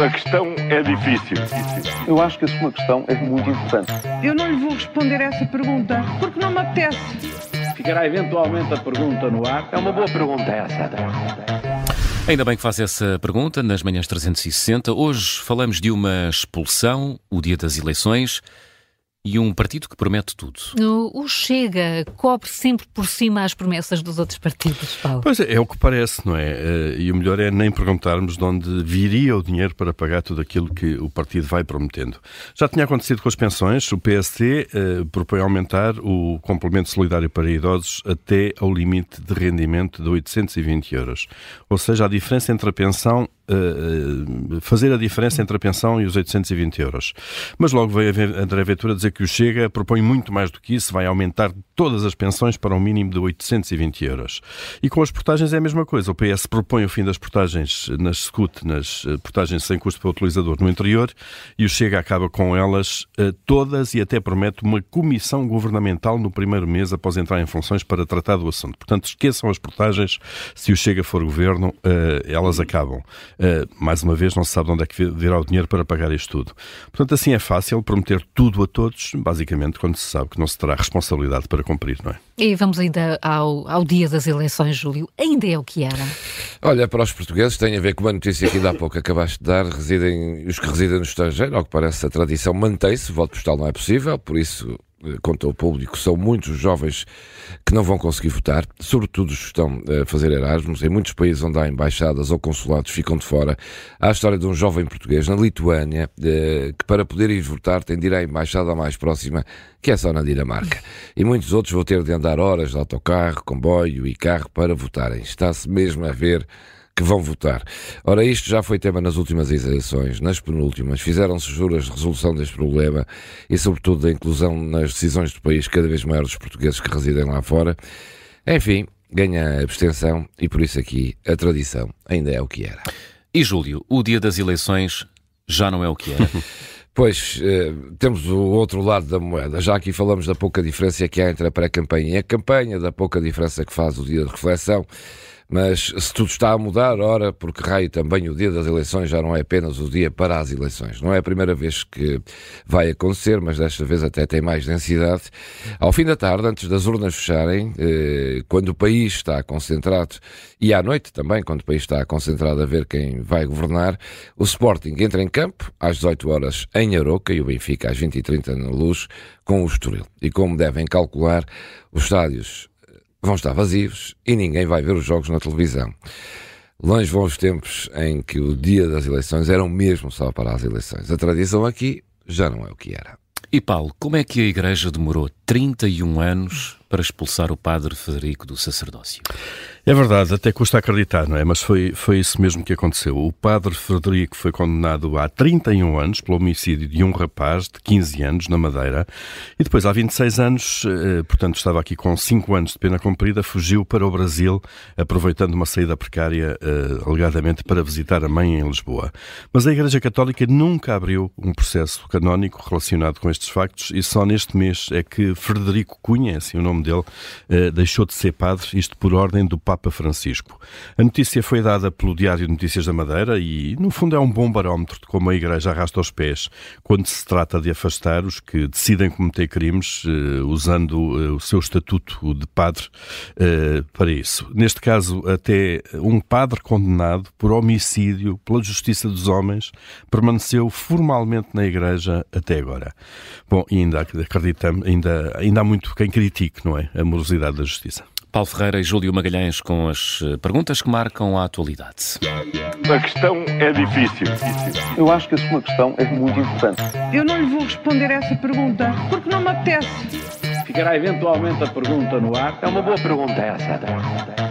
A questão é difícil. Eu acho que a sua questão é muito importante. Eu não lhe vou responder essa pergunta porque não me apetece. Ficará eventualmente a pergunta no ar. É uma boa pergunta essa. Ainda bem que faz essa pergunta nas manhãs 360. Hoje falamos de uma expulsão, o dia das eleições e um partido que promete tudo. O Chega cobre sempre por cima as promessas dos outros partidos, Paulo. Pois é, é o que parece, não é? Eh, e o melhor é nem perguntarmos de onde viria o dinheiro para pagar tudo aquilo que o partido vai prometendo. Já tinha acontecido com as pensões, o PSD eh, propõe aumentar o complemento solidário para idosos até ao limite de rendimento de 820 euros. Ou seja, a diferença entre a pensão uh, fazer a diferença entre a pensão e os 820 euros. Mas logo veio André Ventura dizer que o Chega propõe muito mais do que isso, vai aumentar todas as pensões para um mínimo de 820 euros. E com as portagens é a mesma coisa. O PS propõe o fim das portagens nas SCUT, nas eh, portagens sem custo para o utilizador no interior, e o Chega acaba com elas todas e até promete uma comissão governamental no primeiro mês após entrar em funções para tratar do assunto. Portanto, esqueçam as portagens. Se o Chega for governo, elas acabam. Uh, mais uma vez, não se sabe de onde é que virá o dinheiro para pagar isto tudo. Portanto, assim é fácil prometer tudo a todos, basicamente, quando se sabe que não se terá responsabilidade para cumprir, não é? E vamos ainda ao, ao dia das eleições, Júlio. Ainda é o que era. Olha, para os portugueses tem a ver com uma notícia que ainda há pouco acabaste de dar. Residem, os que residem no estrangeiro, ao que parece, a tradição mantém-se. O voto postal não é possível, por isso conta ao público, são muitos jovens que não vão conseguir votar, sobretudo os que estão a fazer Erasmus. Em muitos países onde há embaixadas ou consulados ficam de fora. Há a história de um jovem português na Lituânia que, para poder ir votar, tem de ir à embaixada mais próxima, que é só na Dinamarca. E muitos outros vão ter de andar horas de autocarro, comboio e carro para votarem. Está-se mesmo a ver que vão votar. Ora, isto já foi tema nas últimas eleições, nas penúltimas. Fizeram-se juras de resolução deste problema e, sobretudo, da inclusão nas decisões do país cada vez maior dos portugueses que residem lá fora. Enfim, ganha a abstenção e, por isso, aqui a tradição ainda é o que era. E, Júlio, o dia das eleições já não é o que era. Pois, eh, temos o outro lado da moeda. Já aqui falamos da pouca diferença que há entre a pré-campanha e a campanha, da pouca diferença que faz o dia de reflexão. Mas se tudo está a mudar, ora, porque raio também o dia das eleições já não é apenas o dia para as eleições. Não é a primeira vez que vai acontecer, mas desta vez até tem mais densidade. Ao fim da tarde, antes das urnas fecharem, eh, quando o país está concentrado, e à noite também, quando o país está concentrado a ver quem vai governar, o Sporting entra em campo às 18 horas em Aroca e o Benfica às 20h30 na Luz com o Estoril. E como devem calcular, os estádios vão estar vazios e ninguém vai ver os jogos na televisão. Longe vão os tempos em que o dia das eleições era o mesmo só para as eleições. A tradição aqui já não é o que era. E Paulo, como é que a Igreja demorou 31 anos para expulsar o padre Federico do sacerdócio? É verdade, até custa acreditar, não é? Mas foi, foi isso mesmo que aconteceu. O padre Frederico foi condenado há 31 anos pelo homicídio de um rapaz de 15 anos na Madeira e depois, há 26 anos, eh, portanto estava aqui com 5 anos de pena cumprida, fugiu para o Brasil, aproveitando uma saída precária, eh, alegadamente, para visitar a mãe em Lisboa. Mas a Igreja Católica nunca abriu um processo canónico relacionado com estes factos e só neste mês é que Frederico Cunha, assim o nome dele, eh, deixou de ser padre, isto por ordem do Papa Francisco. A notícia foi dada pelo Diário de Notícias da Madeira e, no fundo, é um bom barómetro de como a Igreja arrasta os pés quando se trata de afastar os que decidem cometer crimes uh, usando uh, o seu estatuto de padre para isso. Neste caso, até um padre condenado por homicídio pela justiça dos homens permaneceu formalmente na Igreja até agora. Bom, ainda acreditamos, ainda, ainda há muito quem critique, não é? A morosidade da justiça. Paulo Ferreira e Júlio Magalhães com as eh, perguntas que marcam a atualidade. A questão é difícil. Eu acho que a sua questão é muito importante. Eu não lhe vou responder essa pergunta porque não me apetece. Ficará eventualmente a pergunta no ar. É uma boa pergunta essa.